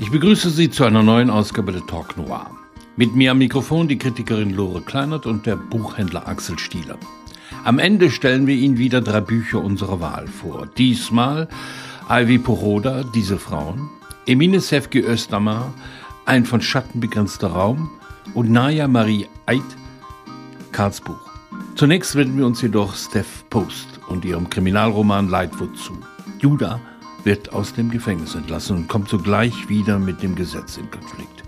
Ich begrüße Sie zu einer neuen Ausgabe der Talk Noir. Mit mir am Mikrofon die Kritikerin Lore Kleinert und der Buchhändler Axel Stieler. Am Ende stellen wir Ihnen wieder drei Bücher unserer Wahl vor. Diesmal Ivy Poroda, Diese Frauen, Emine Sefki Östermar, Ein von Schatten begrenzter Raum und Naya Marie Eid, Karlsbuch. Zunächst wenden wir uns jedoch Steph Post und ihrem Kriminalroman Lightwood zu. Judah wird aus dem Gefängnis entlassen und kommt sogleich wieder mit dem Gesetz in Konflikt.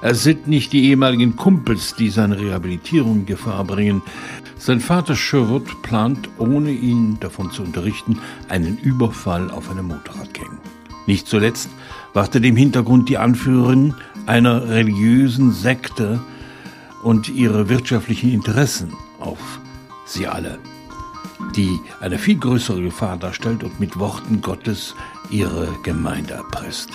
Es sind nicht die ehemaligen Kumpels, die seine Rehabilitierung in Gefahr bringen. Sein Vater Sherwood plant, ohne ihn davon zu unterrichten, einen Überfall auf eine Motorradgang. Nicht zuletzt wartet im Hintergrund die Anführerin einer religiösen Sekte und ihre wirtschaftlichen Interessen auf sie alle die eine viel größere Gefahr darstellt und mit Worten Gottes ihre Gemeinde erpresst.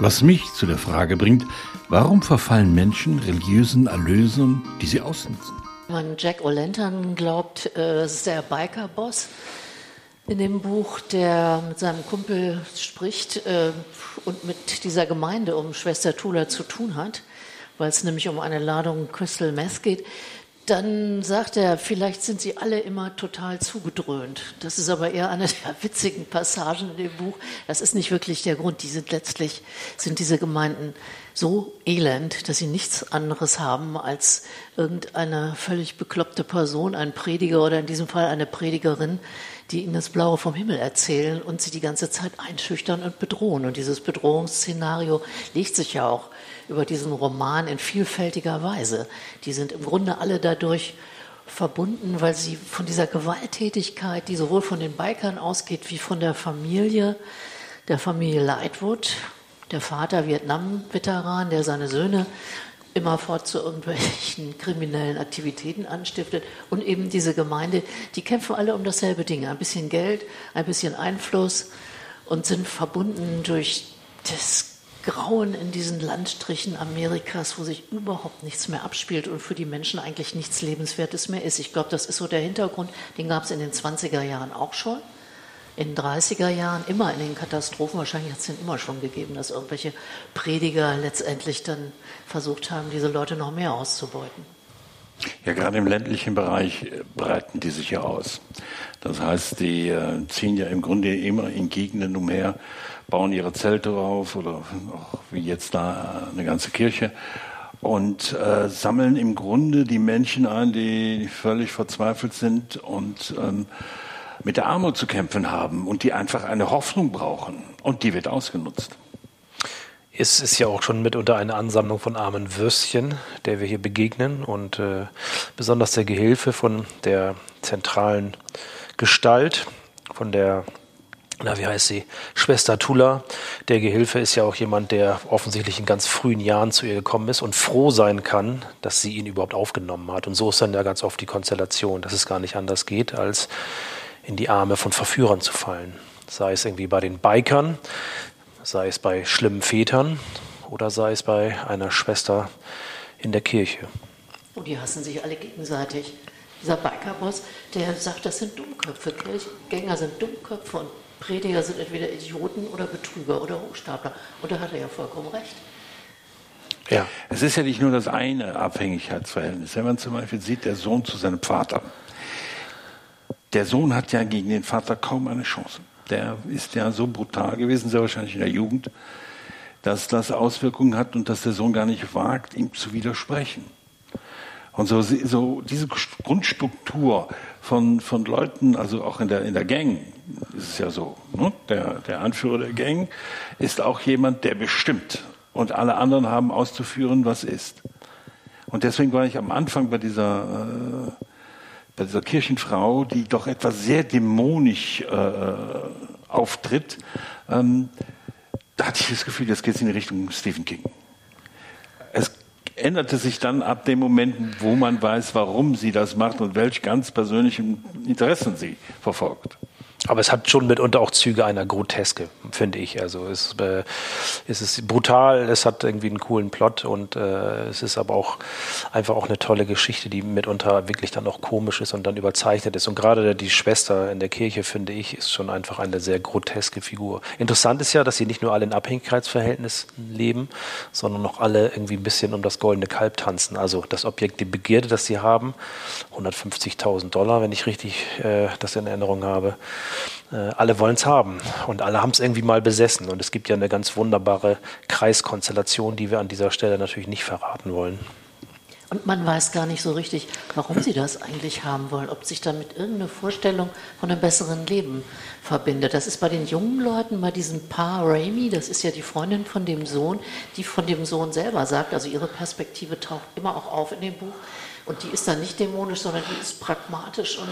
Was mich zu der Frage bringt, warum verfallen Menschen religiösen Erlösern, die sie ausnutzen? Man Jack O'Lantern glaubt, äh, es ist der Biker-Boss in dem Buch, der mit seinem Kumpel spricht äh, und mit dieser Gemeinde um Schwester Tula zu tun hat, weil es nämlich um eine Ladung Crystal Meth geht dann sagt er, vielleicht sind sie alle immer total zugedröhnt. Das ist aber eher eine der witzigen Passagen in dem Buch. Das ist nicht wirklich der Grund. Die sind letztlich, sind diese Gemeinden so elend, dass sie nichts anderes haben als irgendeine völlig bekloppte Person, ein Prediger oder in diesem Fall eine Predigerin, die ihnen das Blaue vom Himmel erzählen und sie die ganze Zeit einschüchtern und bedrohen. Und dieses Bedrohungsszenario legt sich ja auch über diesen Roman in vielfältiger Weise. Die sind im Grunde alle dadurch verbunden, weil sie von dieser Gewalttätigkeit, die sowohl von den Bikern ausgeht wie von der Familie, der Familie Lightwood, der Vater Vietnam-Veteran, der seine Söhne immerfort zu irgendwelchen kriminellen Aktivitäten anstiftet und eben diese Gemeinde, die kämpfen alle um dasselbe Ding, ein bisschen Geld, ein bisschen Einfluss und sind verbunden durch das Grauen in diesen Landstrichen Amerikas, wo sich überhaupt nichts mehr abspielt und für die Menschen eigentlich nichts Lebenswertes mehr ist. Ich glaube, das ist so der Hintergrund, den gab es in den 20er Jahren auch schon. In den 30er Jahren, immer in den Katastrophen, wahrscheinlich hat es den immer schon gegeben, dass irgendwelche Prediger letztendlich dann versucht haben, diese Leute noch mehr auszubeuten. Ja, gerade im ländlichen Bereich äh, breiten die sich ja aus. Das heißt, die äh, ziehen ja im Grunde immer in Gegenden umher, bauen ihre Zelte auf oder auch wie jetzt da eine ganze Kirche und äh, sammeln im Grunde die Menschen ein, die völlig verzweifelt sind und ähm, mit der Armut zu kämpfen haben und die einfach eine Hoffnung brauchen. Und die wird ausgenutzt. Es ist ja auch schon mitunter eine Ansammlung von armen Würstchen, der wir hier begegnen. Und äh, besonders der Gehilfe von der zentralen Gestalt, von der na, wie heißt sie? Schwester Tula. Der Gehilfe ist ja auch jemand, der offensichtlich in ganz frühen Jahren zu ihr gekommen ist und froh sein kann, dass sie ihn überhaupt aufgenommen hat. Und so ist dann ja ganz oft die Konstellation, dass es gar nicht anders geht, als in die Arme von Verführern zu fallen. Sei es irgendwie bei den Bikern, sei es bei schlimmen Vätern oder sei es bei einer Schwester in der Kirche. Und die hassen sich alle gegenseitig. Dieser Bikerboss, der sagt, das sind Dummköpfe. Kirchgänger sind Dummköpfe und Prediger sind entweder Idioten oder Betrüger oder Hochstapler. Und da hat er ja vollkommen recht. Ja. Es ist ja nicht nur das eine Abhängigkeitsverhältnis. Wenn man zum Beispiel sieht, der Sohn zu seinem Vater. Der Sohn hat ja gegen den Vater kaum eine Chance. Der ist ja so brutal gewesen, sehr wahrscheinlich in der Jugend, dass das Auswirkungen hat und dass der Sohn gar nicht wagt, ihm zu widersprechen. Und so, so diese Grundstruktur von, von Leuten, also auch in der, in der Gang, ist es ja so. Ne? Der, der Anführer der Gang ist auch jemand, der bestimmt. Und alle anderen haben auszuführen, was ist. Und deswegen war ich am Anfang bei dieser, äh, bei dieser Kirchenfrau, die doch etwas sehr dämonisch äh, auftritt, ähm, da hatte ich das Gefühl, jetzt geht es in die Richtung Stephen King. Es änderte sich dann ab dem Moment, wo man weiß, warum sie das macht und welche ganz persönlichen Interessen sie verfolgt. Aber es hat schon mitunter auch Züge einer Groteske, finde ich. Also es, äh, es ist brutal, es hat irgendwie einen coolen Plot und äh, es ist aber auch einfach auch eine tolle Geschichte, die mitunter wirklich dann auch komisch ist und dann überzeichnet ist. Und gerade die Schwester in der Kirche, finde ich, ist schon einfach eine sehr groteske Figur. Interessant ist ja, dass sie nicht nur alle in Abhängigkeitsverhältnissen leben, sondern auch alle irgendwie ein bisschen um das goldene Kalb tanzen. Also das Objekt, die Begierde, das sie haben, 150.000 Dollar, wenn ich richtig äh, das in Erinnerung habe alle wollen es haben und alle haben es irgendwie mal besessen. Und es gibt ja eine ganz wunderbare Kreiskonstellation, die wir an dieser Stelle natürlich nicht verraten wollen. Und man weiß gar nicht so richtig, warum sie das eigentlich haben wollen, ob sich damit irgendeine Vorstellung von einem besseren Leben verbindet. Das ist bei den jungen Leuten, bei diesem Paar Raimi, das ist ja die Freundin von dem Sohn, die von dem Sohn selber sagt, also ihre Perspektive taucht immer auch auf in dem Buch und die ist dann nicht dämonisch, sondern die ist pragmatisch und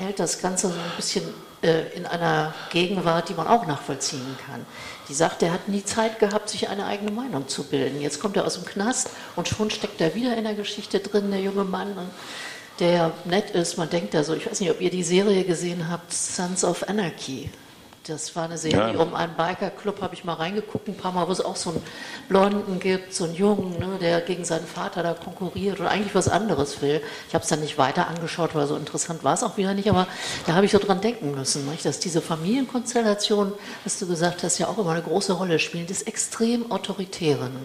hält das Ganze so ein bisschen äh, in einer Gegenwart, die man auch nachvollziehen kann. Die sagt, er hat nie Zeit gehabt, sich eine eigene Meinung zu bilden. Jetzt kommt er aus dem Knast und schon steckt er wieder in der Geschichte drin, der junge Mann, der nett ist. Man denkt da so, ich weiß nicht, ob ihr die Serie gesehen habt, Sons of Anarchy. Das war eine Serie ja. um einen Bikerclub, habe ich mal reingeguckt, ein paar Mal, wo es auch so einen Blonden gibt, so einen Jungen, ne, der gegen seinen Vater da konkurriert und eigentlich was anderes will. Ich habe es dann nicht weiter angeschaut, weil so interessant war es auch wieder nicht, aber da habe ich so dran denken müssen, nicht, dass diese Familienkonstellation, was du gesagt hast, ja auch immer eine große Rolle spielen, das extrem autoritäre. Ne?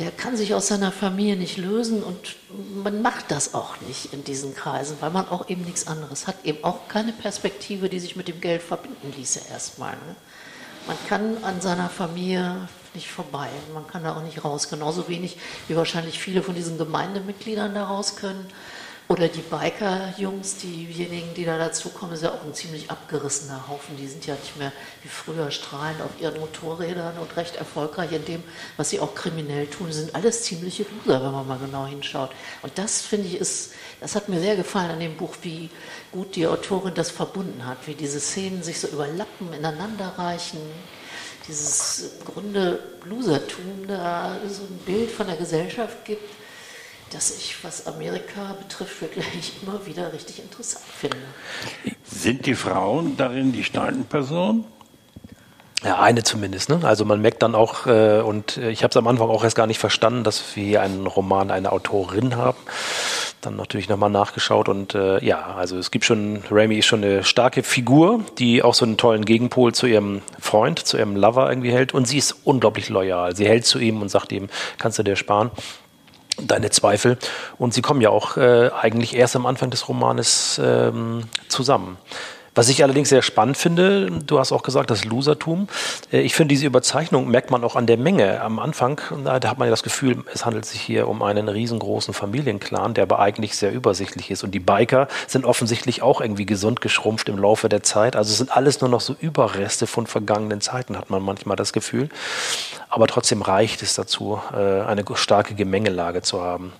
Der kann sich aus seiner Familie nicht lösen und man macht das auch nicht in diesen Kreisen, weil man auch eben nichts anderes hat, eben auch keine Perspektive, die sich mit dem Geld verbinden ließe erstmal. Ne? Man kann an seiner Familie nicht vorbei, man kann da auch nicht raus, genauso wenig wie wahrscheinlich viele von diesen Gemeindemitgliedern da raus können. Oder die Biker-Jungs, diejenigen, die da dazukommen, ist ja auch ein ziemlich abgerissener Haufen. Die sind ja nicht mehr wie früher strahlend auf ihren Motorrädern und recht erfolgreich in dem, was sie auch kriminell tun. Sind alles ziemliche Loser, wenn man mal genau hinschaut. Und das finde ich ist, das hat mir sehr gefallen an dem Buch, wie gut die Autorin das verbunden hat, wie diese Szenen sich so überlappen, ineinander reichen dieses im Grunde Losertum da so ein Bild von der Gesellschaft gibt, das ich, was Amerika betrifft, wirklich immer wieder richtig interessant finde. Sind die Frauen darin die starken Personen? Ja, eine zumindest. Ne? Also man merkt dann auch, äh, und ich habe es am Anfang auch erst gar nicht verstanden, dass wir hier einen Roman, eine Autorin haben. Dann natürlich nochmal nachgeschaut und äh, ja, also es gibt schon, Rami ist schon eine starke Figur, die auch so einen tollen Gegenpol zu ihrem Freund, zu ihrem Lover irgendwie hält und sie ist unglaublich loyal. Sie hält zu ihm und sagt ihm, kannst du dir sparen deine Zweifel. Und sie kommen ja auch äh, eigentlich erst am Anfang des Romanes ähm, zusammen. Was ich allerdings sehr spannend finde, du hast auch gesagt, das Losertum. Äh, ich finde, diese Überzeichnung merkt man auch an der Menge. Am Anfang, da hat man ja das Gefühl, es handelt sich hier um einen riesengroßen Familienclan, der aber eigentlich sehr übersichtlich ist. Und die Biker sind offensichtlich auch irgendwie gesund geschrumpft im Laufe der Zeit. Also es sind alles nur noch so Überreste von vergangenen Zeiten, hat man manchmal das Gefühl. Aber trotzdem reicht es dazu, äh, eine starke Gemengelage zu haben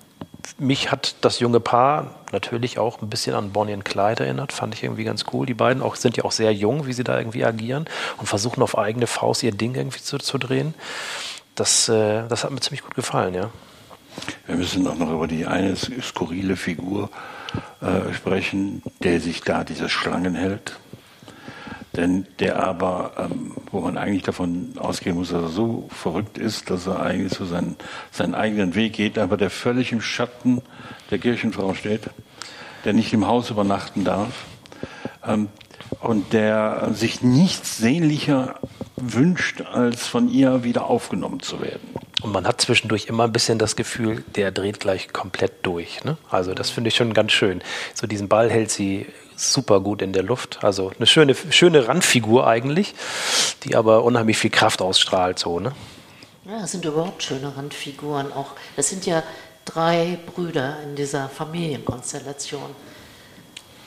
mich hat das junge Paar natürlich auch ein bisschen an Bonnie und Clyde erinnert. Fand ich irgendwie ganz cool. Die beiden auch, sind ja auch sehr jung, wie sie da irgendwie agieren und versuchen auf eigene Faust ihr Ding irgendwie zu, zu drehen. Das, äh, das hat mir ziemlich gut gefallen, ja. Wir müssen auch noch über die eine skurrile Figur äh, sprechen, der sich da diese Schlangen hält denn der aber, ähm, wo man eigentlich davon ausgehen muss, dass er so verrückt ist, dass er eigentlich so seinen, seinen eigenen Weg geht, aber der völlig im Schatten der Kirchenfrau steht, der nicht im Haus übernachten darf ähm, und der sich nichts sehnlicher wünscht, als von ihr wieder aufgenommen zu werden. Und man hat zwischendurch immer ein bisschen das Gefühl, der dreht gleich komplett durch. Ne? Also das finde ich schon ganz schön. So diesen Ball hält sie super gut in der Luft. Also eine schöne, schöne Randfigur eigentlich, die aber unheimlich viel Kraft ausstrahlt. So, ne? Ja, das sind überhaupt schöne Randfiguren. Auch, das sind ja drei Brüder in dieser Familienkonstellation.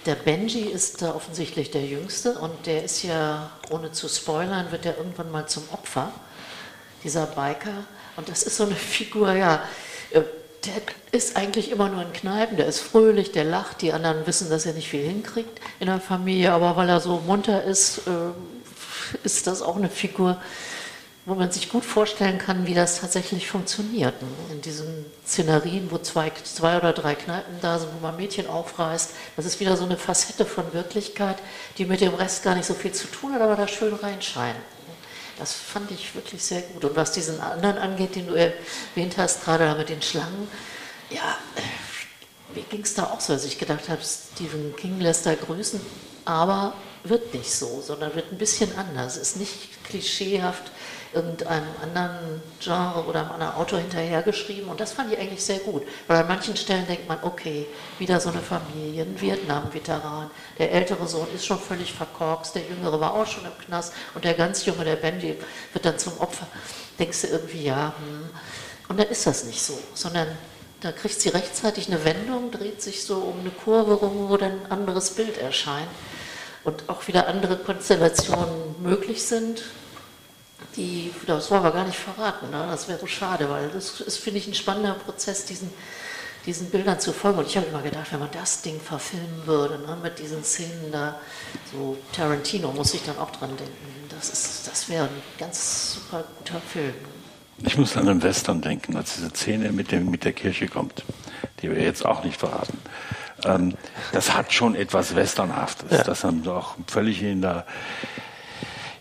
Der Benji ist da offensichtlich der Jüngste und der ist ja, ohne zu spoilern, wird er irgendwann mal zum Opfer, dieser Biker. Und das ist so eine Figur, ja, der ist eigentlich immer nur in Kneipen, der ist fröhlich, der lacht, die anderen wissen, dass er nicht viel hinkriegt in der Familie, aber weil er so munter ist, äh, ist das auch eine Figur, wo man sich gut vorstellen kann, wie das tatsächlich funktioniert. Ne? In diesen Szenarien, wo zwei, zwei oder drei Kneipen da sind, wo man Mädchen aufreißt. Das ist wieder so eine Facette von Wirklichkeit, die mit dem Rest gar nicht so viel zu tun hat, aber da schön reinscheint. Das fand ich wirklich sehr gut. Und was diesen anderen angeht, den du erwähnt hast, gerade mit den Schlangen, ja, mir ging es da auch so, dass ich gedacht habe, Stephen King lässt da grüßen, aber wird nicht so, sondern wird ein bisschen anders. Ist nicht klischeehaft irgendeinem anderen Genre oder einem anderen Autor hinterhergeschrieben. Und das fand ich eigentlich sehr gut, weil an manchen Stellen denkt man, okay, wieder so eine Familie, ein Vietnam-Veteran, der ältere Sohn ist schon völlig verkorkst, der jüngere war auch schon im Knast und der ganz junge, der Benji, wird dann zum Opfer. Denkst du irgendwie, ja, hm. und dann ist das nicht so, sondern da kriegt sie rechtzeitig eine Wendung, dreht sich so um eine Kurve rum, wo dann ein anderes Bild erscheint. Und auch wieder andere Konstellationen möglich sind, die, das wollen wir gar nicht verraten, ne? das wäre so schade, weil das ist, finde ich, ein spannender Prozess, diesen, diesen Bildern zu folgen. Und ich habe immer gedacht, wenn man das Ding verfilmen würde, ne, mit diesen Szenen da, so Tarantino muss ich dann auch dran denken, das, das wäre ein ganz super guter Film. Ich muss an den Western denken, als diese Szene mit, dem, mit der Kirche kommt, die wir jetzt auch nicht verraten. Ähm, das hat schon etwas Westernhaftes, ja. das dann auch völlig in der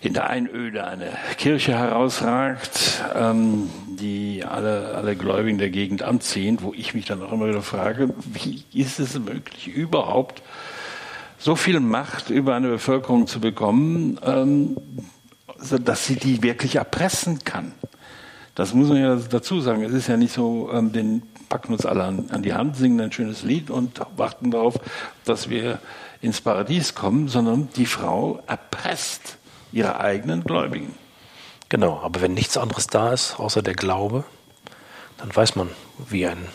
in der Einöde eine Kirche herausragt, ähm, die alle, alle Gläubigen der Gegend anziehen, wo ich mich dann auch immer wieder frage, wie ist es möglich, überhaupt so viel Macht über eine Bevölkerung zu bekommen, ähm, dass sie die wirklich erpressen kann? Das muss man ja dazu sagen. Es ist ja nicht so, ähm, den packen uns alle an, an die Hand, singen ein schönes Lied und warten darauf, dass wir ins Paradies kommen, sondern die Frau erpresst ihre eigenen Gläubigen. Genau, aber wenn nichts anderes da ist, außer der Glaube, dann weiß man, wie ein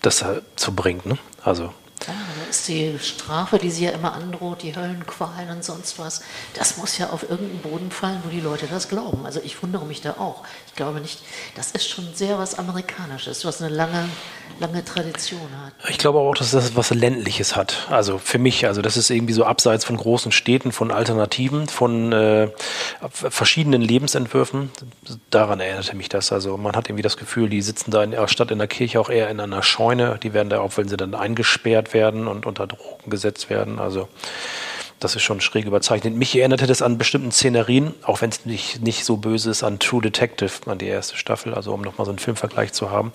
das dazu bringt. Ne? Also ja, da ist die Strafe, die sie ja immer androht, die Höllenqualen und sonst was, das muss ja auf irgendeinen Boden fallen, wo die Leute das glauben. Also ich wundere mich da auch. Ich glaube nicht, das ist schon sehr was Amerikanisches, was eine lange, lange Tradition hat. Ich glaube auch, dass das was Ländliches hat. Also für mich, also das ist irgendwie so abseits von großen Städten, von Alternativen, von äh, verschiedenen Lebensentwürfen. Daran erinnerte mich das. Also man hat irgendwie das Gefühl, die sitzen da in, statt in der Kirche auch eher in einer Scheune. Die werden da auch, wenn sie dann eingesperrt werden und unter Drogen gesetzt werden. Also das ist schon schräg überzeichnet. Mich erinnerte das an bestimmten Szenerien, auch wenn es nicht, nicht so böse ist, an True Detective, an die erste Staffel, also um nochmal so einen Filmvergleich zu haben.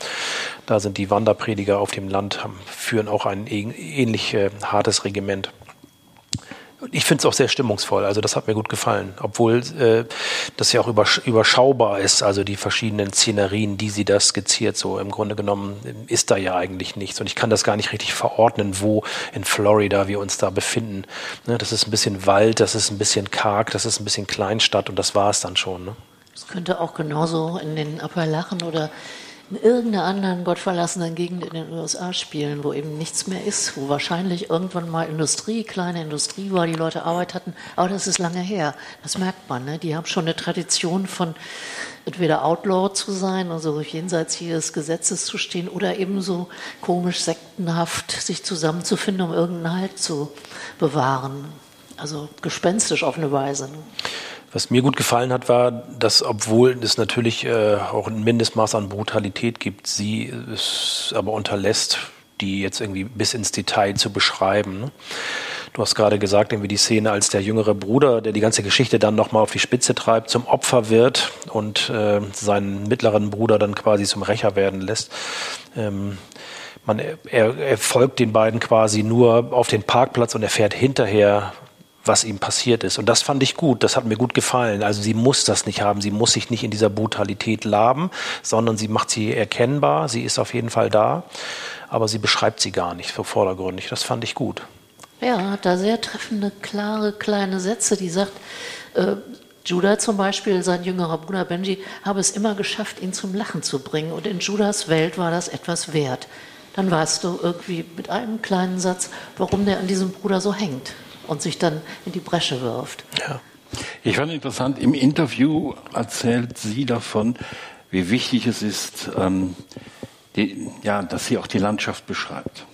Da sind die Wanderprediger auf dem Land, haben, führen auch ein ähnlich äh, hartes Regiment. Ich finde es auch sehr stimmungsvoll, also das hat mir gut gefallen, obwohl äh, das ja auch übersch überschaubar ist, also die verschiedenen Szenerien, die sie da skizziert, so im Grunde genommen ist da ja eigentlich nichts und ich kann das gar nicht richtig verordnen, wo in Florida wir uns da befinden. Ne, das ist ein bisschen Wald, das ist ein bisschen karg, das ist ein bisschen Kleinstadt und das war es dann schon. Ne? Das könnte auch genauso in den Appalachen oder in irgendeiner anderen gottverlassenen Gegend in den USA spielen, wo eben nichts mehr ist, wo wahrscheinlich irgendwann mal Industrie, kleine Industrie war, die Leute Arbeit hatten, aber das ist lange her. Das merkt man. Ne? Die haben schon eine Tradition von entweder Outlaw zu sein, also jenseits jedes Gesetzes zu stehen, oder eben so komisch sektenhaft sich zusammenzufinden, um irgendeinen Halt zu bewahren. Also gespenstisch auf eine Weise. Ne? Was mir gut gefallen hat, war, dass obwohl es natürlich äh, auch ein Mindestmaß an Brutalität gibt, sie es aber unterlässt, die jetzt irgendwie bis ins Detail zu beschreiben. Ne? Du hast gerade gesagt, irgendwie die Szene, als der jüngere Bruder, der die ganze Geschichte dann nochmal auf die Spitze treibt, zum Opfer wird und äh, seinen mittleren Bruder dann quasi zum Rächer werden lässt. Ähm, man, er, er folgt den beiden quasi nur auf den Parkplatz und er fährt hinterher was ihm passiert ist. Und das fand ich gut, das hat mir gut gefallen. Also sie muss das nicht haben, sie muss sich nicht in dieser Brutalität laben, sondern sie macht sie erkennbar, sie ist auf jeden Fall da, aber sie beschreibt sie gar nicht so vordergründig. Das fand ich gut. Ja, hat da sehr treffende, klare, kleine Sätze, die sagt, äh, Judah zum Beispiel, sein jüngerer Bruder Benji, habe es immer geschafft, ihn zum Lachen zu bringen. Und in Judas Welt war das etwas wert. Dann weißt du irgendwie mit einem kleinen Satz, warum der an diesem Bruder so hängt und sich dann in die Bresche wirft. Ja. Ich fand interessant, im Interview erzählt sie davon, wie wichtig es ist, ähm, die, ja, dass sie auch die Landschaft beschreibt.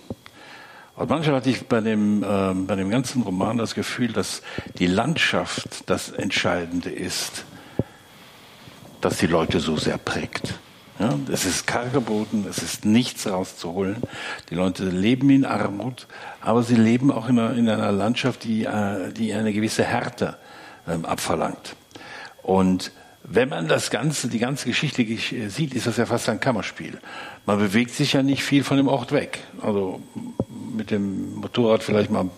Und manchmal hatte ich bei dem, äh, bei dem ganzen Roman das Gefühl, dass die Landschaft das Entscheidende ist. das die Leute so sehr prägt. Ja, es ist karger Boden, es ist nichts rauszuholen. Die Leute leben in Armut, aber sie leben auch in einer, in einer Landschaft, die, äh, die eine gewisse Härte ähm, abverlangt. Und wenn man das Ganze, die ganze Geschichte sieht, ist das ja fast ein Kammerspiel. Man bewegt sich ja nicht viel von dem Ort weg. Also mit dem Motorrad vielleicht mal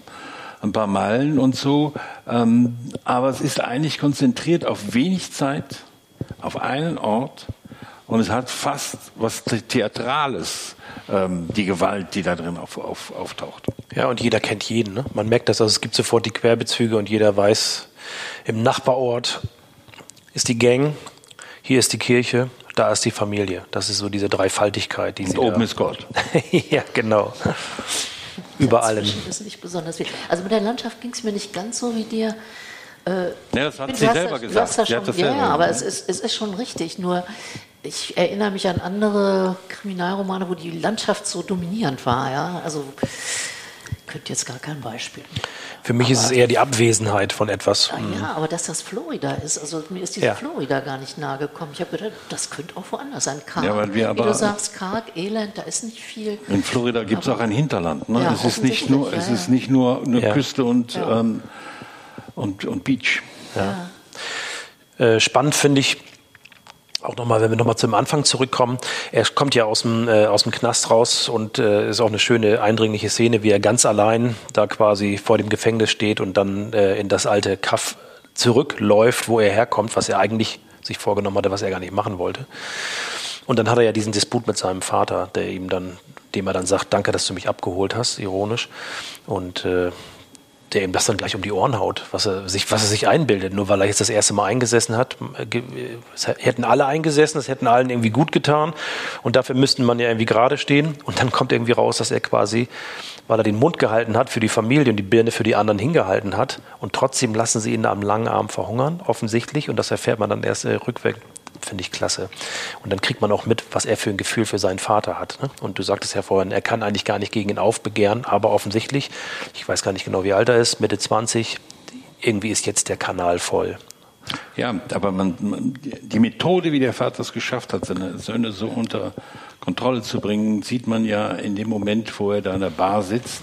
ein paar Meilen und so. Ähm, aber es ist eigentlich konzentriert auf wenig Zeit, auf einen Ort. Und es hat fast was Theatrales, ähm, die Gewalt, die da drin auf, auf, auftaucht. Ja, und jeder kennt jeden. Ne? Man merkt das, also es gibt sofort die Querbezüge und jeder weiß, im Nachbarort ist die Gang, hier ist die Kirche, da ist die Familie. Das ist so diese Dreifaltigkeit. Die und oben ist Gott. ja, genau. Über allem. ist nicht besonders viel. Also mit der Landschaft ging es mir nicht ganz so wie dir. Äh, ja, das hat sie selber gesagt. Das schon, ja, ja, aber es ist, es ist schon richtig. Nur ich erinnere mich an andere Kriminalromane, wo die Landschaft so dominierend war. Ja? Also könnte jetzt gar kein Beispiel. Für mich aber, ist es eher die Abwesenheit von etwas. Ja, ja, aber dass das Florida ist, also mir ist diese ja. Florida gar nicht nahe gekommen. Ich habe gedacht, das könnte auch woanders sein. Karg, ja, weil wir aber, wie du sagst, karg, elend, da ist nicht viel. In Florida gibt es auch ein Hinterland. Ne? Ja, es ist nicht nur, es ist nicht nur eine Küste und, ähm, und, und Beach. Äh, spannend finde ich, auch nochmal, wenn wir nochmal zum Anfang zurückkommen, er kommt ja aus dem, äh, aus dem Knast raus und äh, ist auch eine schöne, eindringliche Szene, wie er ganz allein da quasi vor dem Gefängnis steht und dann äh, in das alte Kaff zurückläuft, wo er herkommt, was er eigentlich sich vorgenommen hatte, was er gar nicht machen wollte. Und dann hat er ja diesen Disput mit seinem Vater, der ihm dann, dem er dann sagt, danke, dass du mich abgeholt hast, ironisch. Und äh, der ihm das dann gleich um die Ohren haut, was er sich, was er sich einbildet, nur weil er jetzt das erste Mal eingesessen hat. Es hätten alle eingesessen, es hätten allen irgendwie gut getan. Und dafür müssten man ja irgendwie gerade stehen. Und dann kommt irgendwie raus, dass er quasi, weil er den Mund gehalten hat für die Familie und die Birne für die anderen hingehalten hat. Und trotzdem lassen sie ihn am langen Arm verhungern, offensichtlich. Und das erfährt man dann erst äh, rückwärts finde ich klasse. Und dann kriegt man auch mit, was er für ein Gefühl für seinen Vater hat. Ne? Und du sagtest ja vorhin, er kann eigentlich gar nicht gegen ihn aufbegehren, aber offensichtlich, ich weiß gar nicht genau, wie alt er ist, Mitte 20, irgendwie ist jetzt der Kanal voll. Ja, aber man, man, die Methode, wie der Vater es geschafft hat, seine Söhne so unter Kontrolle zu bringen, sieht man ja in dem Moment, wo er da in der Bar sitzt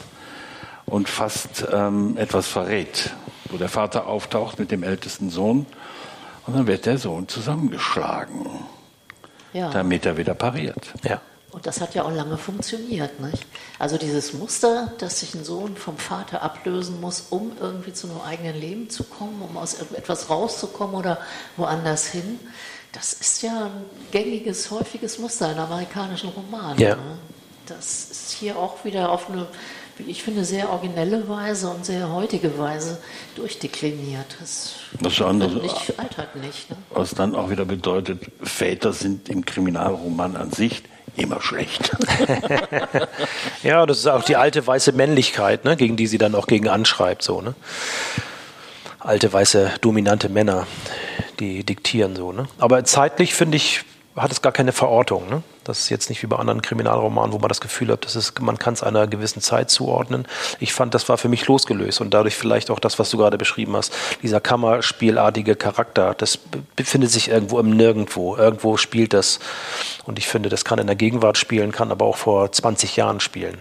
und fast ähm, etwas verrät. Wo der Vater auftaucht mit dem ältesten Sohn und dann wird der Sohn zusammengeschlagen, ja. damit er wieder pariert. Ja. Und das hat ja auch lange funktioniert. Nicht? Also dieses Muster, dass sich ein Sohn vom Vater ablösen muss, um irgendwie zu einem eigenen Leben zu kommen, um aus etwas rauszukommen oder woanders hin, das ist ja ein gängiges, häufiges Muster in amerikanischen Romanen. Ja. Ne? Das ist hier auch wieder auf eine wie ich finde, sehr originelle Weise und sehr heutige Weise durchdekliniert. Das, das andere, nicht, altert nicht. Ne? Was dann auch wieder bedeutet, Väter sind im Kriminalroman an sich immer schlecht. ja, das ist auch die alte weiße Männlichkeit, ne, gegen die sie dann auch gegen anschreibt. So, ne? Alte weiße dominante Männer, die diktieren so. Ne? Aber zeitlich finde ich hat es gar keine Verortung. Ne? Das ist jetzt nicht wie bei anderen Kriminalromanen, wo man das Gefühl hat, das ist, man kann es einer gewissen Zeit zuordnen. Ich fand, das war für mich losgelöst und dadurch vielleicht auch das, was du gerade beschrieben hast. Dieser Kammerspielartige Charakter, das befindet sich irgendwo im Nirgendwo. Irgendwo spielt das. Und ich finde, das kann in der Gegenwart spielen, kann aber auch vor 20 Jahren spielen.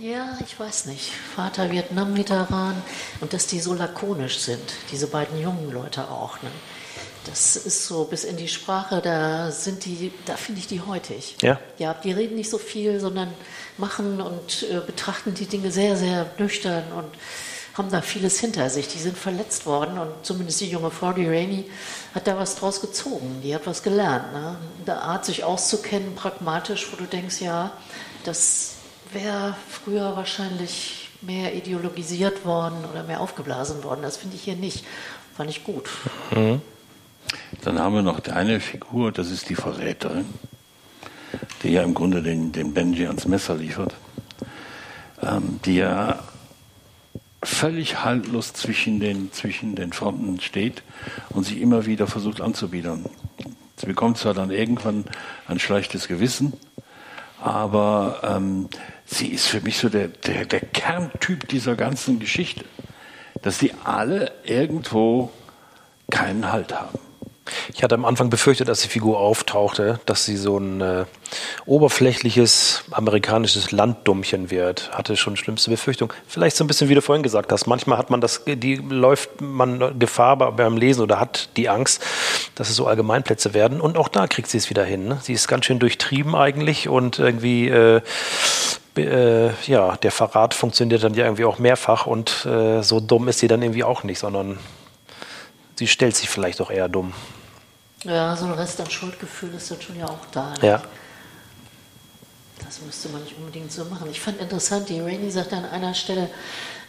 Ja, ich weiß nicht. Vater Vietnam-Veteran und dass die so lakonisch sind, diese beiden jungen Leute auch. Ne? Das ist so bis in die Sprache, da sind die, da finde ich die heutig. Ja. Ja, die reden nicht so viel, sondern machen und äh, betrachten die Dinge sehr, sehr nüchtern und haben da vieles hinter sich. Die sind verletzt worden und zumindest die junge Frau, die Rainey, hat da was draus gezogen. Die hat was gelernt. Ne? Eine Art, sich auszukennen, pragmatisch, wo du denkst, ja, das wäre früher wahrscheinlich mehr ideologisiert worden oder mehr aufgeblasen worden. Das finde ich hier nicht. Fand ich gut. Mhm. Dann haben wir noch eine Figur, das ist die Verräterin, die ja im Grunde den, den Benji ans Messer liefert, ähm, die ja völlig haltlos zwischen den, zwischen den Fronten steht und sich immer wieder versucht anzubiedern. Sie bekommt zwar dann irgendwann ein schlechtes Gewissen, aber ähm, sie ist für mich so der, der, der Kerntyp dieser ganzen Geschichte, dass sie alle irgendwo keinen Halt haben. Ich hatte am Anfang befürchtet, als die Figur auftauchte, dass sie so ein äh, oberflächliches amerikanisches Landdummchen wird. Hatte schon schlimmste Befürchtung. Vielleicht so ein bisschen, wie du vorhin gesagt hast. Manchmal hat man das, die läuft man Gefahr beim Lesen oder hat die Angst, dass es so Allgemeinplätze werden. Und auch da kriegt sie es wieder hin. Ne? Sie ist ganz schön durchtrieben eigentlich und irgendwie äh, äh, ja, der Verrat funktioniert dann ja irgendwie auch mehrfach und äh, so dumm ist sie dann irgendwie auch nicht, sondern sie stellt sich vielleicht auch eher dumm. Ja, so ein Rest an Schuldgefühl ist dann schon ja auch da. Ne? Ja. Das müsste man nicht unbedingt so machen. Ich fand interessant, die Rainey sagt an einer Stelle,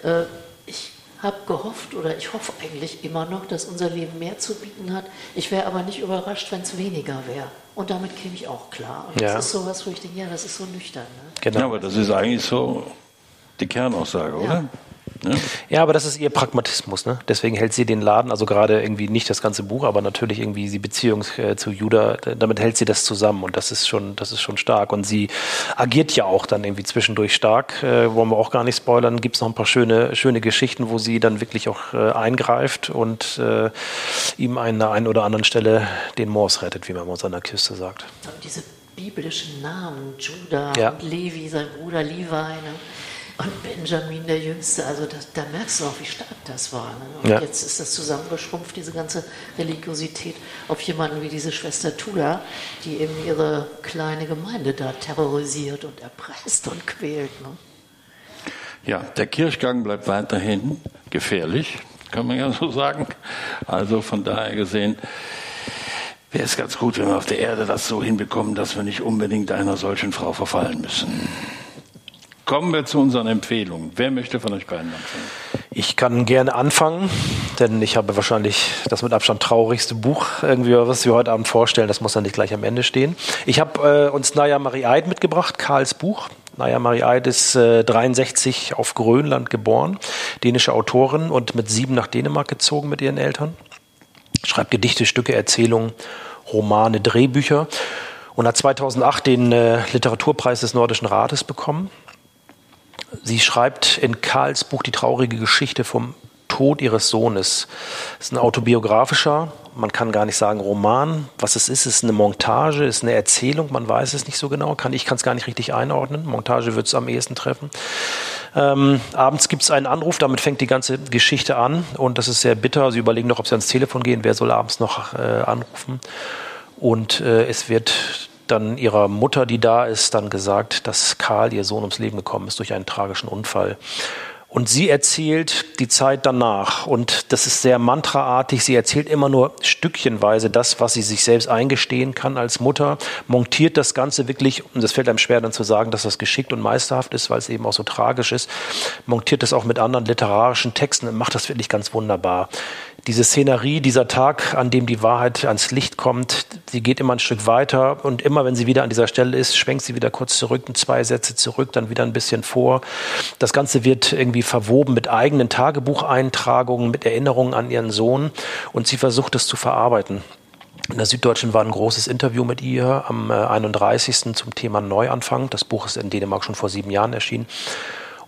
äh, ich habe gehofft oder ich hoffe eigentlich immer noch, dass unser Leben mehr zu bieten hat. Ich wäre aber nicht überrascht, wenn es weniger wäre. Und damit käme ich auch klar. Und ja. das ist so was, wo ich denke, ja, das ist so nüchtern. Ne? Genau. Ja, aber das ist eigentlich so die Kernaussage, oder? Ja. Ja, aber das ist ihr Pragmatismus. Ne? Deswegen hält sie den Laden, also gerade irgendwie nicht das ganze Buch, aber natürlich irgendwie die Beziehung äh, zu Judah, damit hält sie das zusammen und das ist schon, das ist schon stark. Und sie agiert ja auch dann irgendwie zwischendurch stark. Äh, wollen wir auch gar nicht spoilern. Gibt es noch ein paar schöne, schöne Geschichten, wo sie dann wirklich auch äh, eingreift und äh, ihm an der einen oder anderen Stelle den Mors rettet, wie man bei uns an der Küste sagt. Diese biblischen Namen, Judah ja. und Levi, sein Bruder Levi. Ne? Und Benjamin der Jüngste, also das, da merkst du auch, wie stark das war. Ne? Und ja. jetzt ist das zusammengeschrumpft, diese ganze Religiosität, auf jemanden wie diese Schwester Tula, die eben ihre kleine Gemeinde da terrorisiert und erpresst und quält. Ne? Ja, der Kirchgang bleibt weiterhin gefährlich, kann man ja so sagen. Also von daher gesehen wäre es ganz gut, wenn wir auf der Erde das so hinbekommen, dass wir nicht unbedingt einer solchen Frau verfallen müssen. Kommen wir zu unseren Empfehlungen. Wer möchte von euch beiden anfangen? Ich kann gerne anfangen, denn ich habe wahrscheinlich das mit Abstand traurigste Buch, irgendwie, was wir heute Abend vorstellen. Das muss dann nicht gleich am Ende stehen. Ich habe äh, uns Naya Marie Eid mitgebracht, Karls Buch. Naya Marie Eid ist äh, 63 auf Grönland geboren, dänische Autorin und mit sieben nach Dänemark gezogen mit ihren Eltern. Schreibt Gedichte, Stücke, Erzählungen, Romane, Drehbücher und hat 2008 den äh, Literaturpreis des Nordischen Rates bekommen. Sie schreibt in Karls Buch die traurige Geschichte vom Tod ihres Sohnes. Es ist ein autobiografischer, man kann gar nicht sagen Roman. Was es ist, ist eine Montage, ist eine Erzählung, man weiß es nicht so genau. Kann, ich kann es gar nicht richtig einordnen. Montage wird es am ehesten treffen. Ähm, abends gibt es einen Anruf, damit fängt die ganze Geschichte an und das ist sehr bitter. Sie überlegen noch, ob sie ans Telefon gehen, wer soll abends noch äh, anrufen. Und äh, es wird dann ihrer Mutter, die da ist, dann gesagt, dass Karl, ihr Sohn, ums Leben gekommen ist durch einen tragischen Unfall. Und sie erzählt die Zeit danach. Und das ist sehr mantraartig. Sie erzählt immer nur stückchenweise das, was sie sich selbst eingestehen kann als Mutter, montiert das Ganze wirklich, und das fällt einem schwer dann zu sagen, dass das geschickt und meisterhaft ist, weil es eben auch so tragisch ist, montiert das auch mit anderen literarischen Texten und macht das wirklich ganz wunderbar diese Szenerie, dieser Tag, an dem die Wahrheit ans Licht kommt, sie geht immer ein Stück weiter und immer, wenn sie wieder an dieser Stelle ist, schwenkt sie wieder kurz zurück, zwei Sätze zurück, dann wieder ein bisschen vor. Das Ganze wird irgendwie verwoben mit eigenen Tagebucheintragungen, mit Erinnerungen an ihren Sohn und sie versucht es zu verarbeiten. In der Süddeutschen war ein großes Interview mit ihr am 31. Äh, zum Thema Neuanfang. Das Buch ist in Dänemark schon vor sieben Jahren erschienen.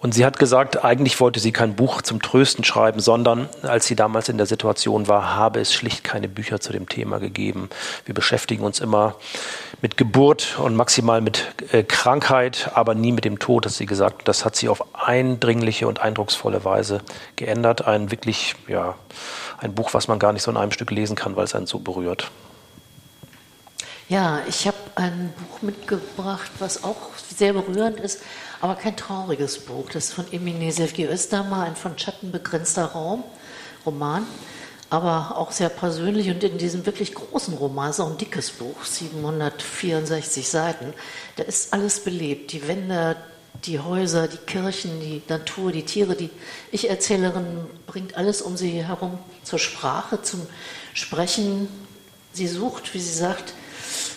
Und sie hat gesagt, eigentlich wollte sie kein Buch zum Trösten schreiben, sondern als sie damals in der Situation war, habe es schlicht keine Bücher zu dem Thema gegeben. Wir beschäftigen uns immer mit Geburt und maximal mit äh, Krankheit, aber nie mit dem Tod, hat sie gesagt. Das hat sie auf eindringliche und eindrucksvolle Weise geändert. Ein wirklich, ja, ein Buch, was man gar nicht so in einem Stück lesen kann, weil es einen so berührt. Ja, ich habe ein Buch mitgebracht, was auch sehr berührend ist, aber kein trauriges Buch. Das ist von Emine Sevgi Östermar, ein von Schatten begrenzter Raum, Roman, aber auch sehr persönlich und in diesem wirklich großen Roman, ist auch ein dickes Buch, 764 Seiten, da ist alles belebt. Die Wände, die Häuser, die Kirchen, die Natur, die Tiere. Die Ich-Erzählerin bringt alles um sie herum zur Sprache, zum Sprechen. Sie sucht, wie sie sagt,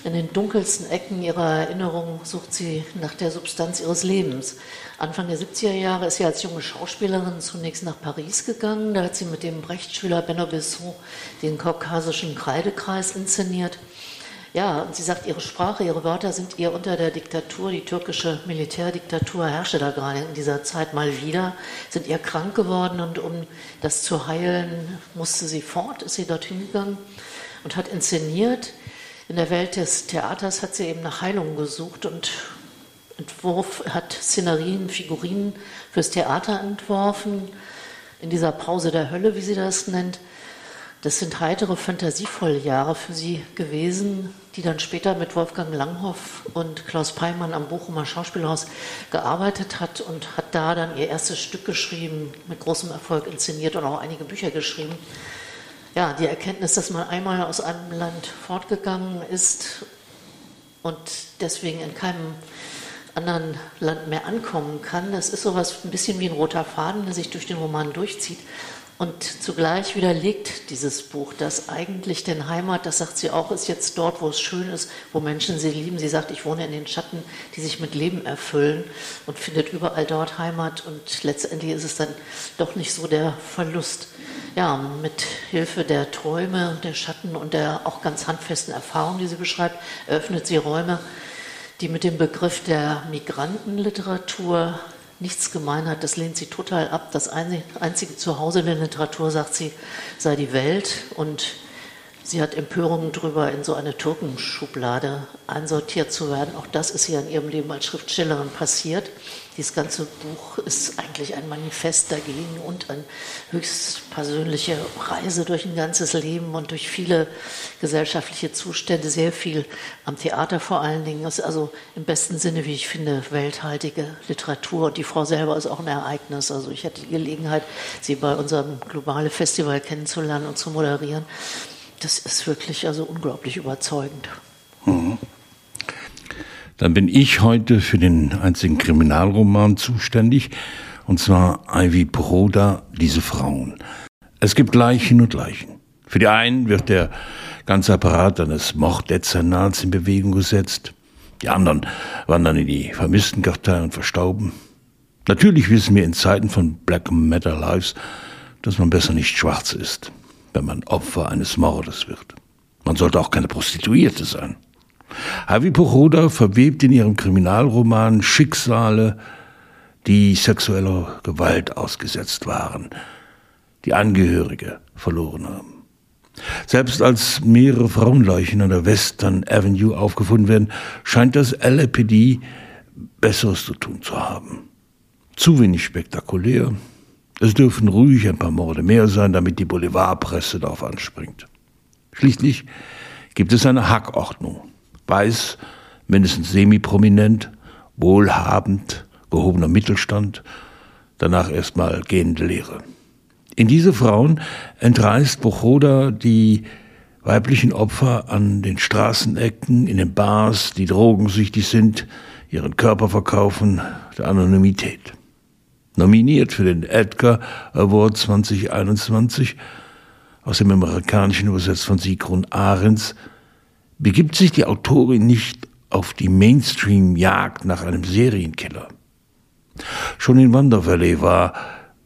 in den dunkelsten Ecken ihrer Erinnerung sucht sie nach der Substanz ihres Lebens. Anfang der 70er Jahre ist sie als junge Schauspielerin zunächst nach Paris gegangen. Da hat sie mit dem Brechtschüler Benno Besson den kaukasischen Kreidekreis inszeniert. Ja, und sie sagt, ihre Sprache, ihre Wörter sind ihr unter der Diktatur, die türkische Militärdiktatur herrschte da gerade in dieser Zeit mal wieder, sind ihr krank geworden und um das zu heilen, musste sie fort, ist sie dorthin gegangen und hat inszeniert. In der Welt des Theaters hat sie eben nach Heilung gesucht und Entwurf, hat Szenerien, Figurinen fürs Theater entworfen, in dieser Pause der Hölle, wie sie das nennt. Das sind heitere, fantasievolle Jahre für sie gewesen, die dann später mit Wolfgang Langhoff und Klaus Peimann am Bochumer Schauspielhaus gearbeitet hat und hat da dann ihr erstes Stück geschrieben, mit großem Erfolg inszeniert und auch einige Bücher geschrieben. Ja, die Erkenntnis, dass man einmal aus einem Land fortgegangen ist und deswegen in keinem anderen Land mehr ankommen kann, das ist sowas ein bisschen wie ein roter Faden, der sich durch den Roman durchzieht. Und zugleich widerlegt dieses Buch das eigentlich, denn Heimat, das sagt sie auch, ist jetzt dort, wo es schön ist, wo Menschen sie lieben. Sie sagt, ich wohne in den Schatten, die sich mit Leben erfüllen und findet überall dort Heimat. Und letztendlich ist es dann doch nicht so der Verlust. Ja, mit Hilfe der Träume, der Schatten und der auch ganz handfesten Erfahrung, die sie beschreibt, eröffnet sie Räume, die mit dem Begriff der Migrantenliteratur nichts gemein hat, das lehnt sie total ab. Das einzige Zuhause der Literatur, sagt sie, sei die Welt und Sie hat Empörungen darüber, in so eine Türkenschublade einsortiert zu werden. Auch das ist ihr in ihrem Leben als Schriftstellerin passiert. Dieses ganze Buch ist eigentlich ein Manifest dagegen und eine höchst persönliche Reise durch ein ganzes Leben und durch viele gesellschaftliche Zustände, sehr viel am Theater vor allen Dingen. Das ist also im besten Sinne, wie ich finde, welthaltige Literatur. Und die Frau selber ist auch ein Ereignis. Also ich hatte die Gelegenheit, sie bei unserem globale Festival kennenzulernen und zu moderieren das ist wirklich also unglaublich überzeugend. Mhm. Dann bin ich heute für den einzigen Kriminalroman zuständig, und zwar Ivy Broda, Diese Frauen. Es gibt Leichen und Leichen. Für die einen wird der ganze Apparat eines Morddezernats in Bewegung gesetzt. Die anderen wandern in die Vermisstenkartei und verstauben. Natürlich wissen wir in Zeiten von Black Matter Lives, dass man besser nicht schwarz ist wenn man Opfer eines Mordes wird. Man sollte auch keine Prostituierte sein. Havi Pochoda verwebt in ihrem Kriminalroman Schicksale, die sexueller Gewalt ausgesetzt waren, die Angehörige verloren haben. Selbst als mehrere Frauenleichen an der Western Avenue aufgefunden werden, scheint das LAPD Besseres zu tun zu haben. Zu wenig spektakulär, es dürfen ruhig ein paar Morde mehr sein, damit die Boulevardpresse darauf anspringt. Schließlich gibt es eine Hackordnung. Weiß, mindestens semi-prominent, wohlhabend, gehobener Mittelstand, danach erstmal gehende Lehre. In diese Frauen entreißt Bochoda die weiblichen Opfer an den Straßenecken, in den Bars, die drogensüchtig sind, ihren Körper verkaufen, der Anonymität nominiert für den Edgar Award 2021, aus dem Amerikanischen übersetzt von Sigrun Ahrens, begibt sich die Autorin nicht auf die Mainstream-Jagd nach einem Serienkiller. Schon in Wonder Valley war,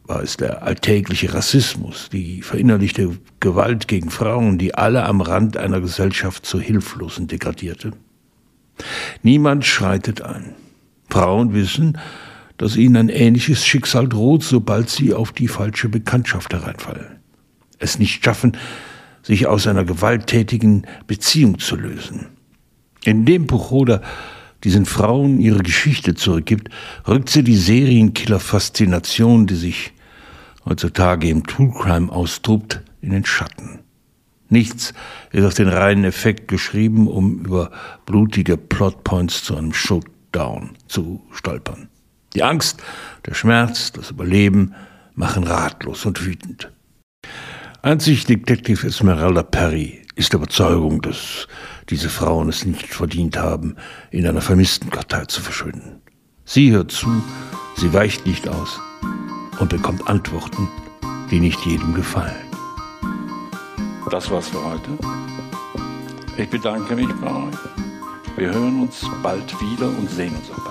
war es der alltägliche Rassismus, die verinnerlichte Gewalt gegen Frauen, die alle am Rand einer Gesellschaft zu Hilflosen degradierte. Niemand schreitet ein. Frauen wissen, dass ihnen ein ähnliches Schicksal droht, sobald sie auf die falsche Bekanntschaft hereinfallen. Es nicht schaffen, sich aus einer gewalttätigen Beziehung zu lösen. Indem Puchoda diesen Frauen ihre Geschichte zurückgibt, rückt sie die Serienkiller-Faszination, die sich heutzutage im True Crime austobt, in den Schatten. Nichts ist auf den reinen Effekt geschrieben, um über blutige Plotpoints zu einem Showdown zu stolpern. Die Angst, der Schmerz, das Überleben machen ratlos und wütend. Einzig Detective Esmeralda Perry ist der Überzeugung, dass diese Frauen es nicht verdient haben, in einer vermissten Kartei zu verschwinden. Sie hört zu, sie weicht nicht aus und bekommt Antworten, die nicht jedem gefallen. Das war's für heute. Ich bedanke mich bei euch. Wir hören uns bald wieder und sehen uns auch bald.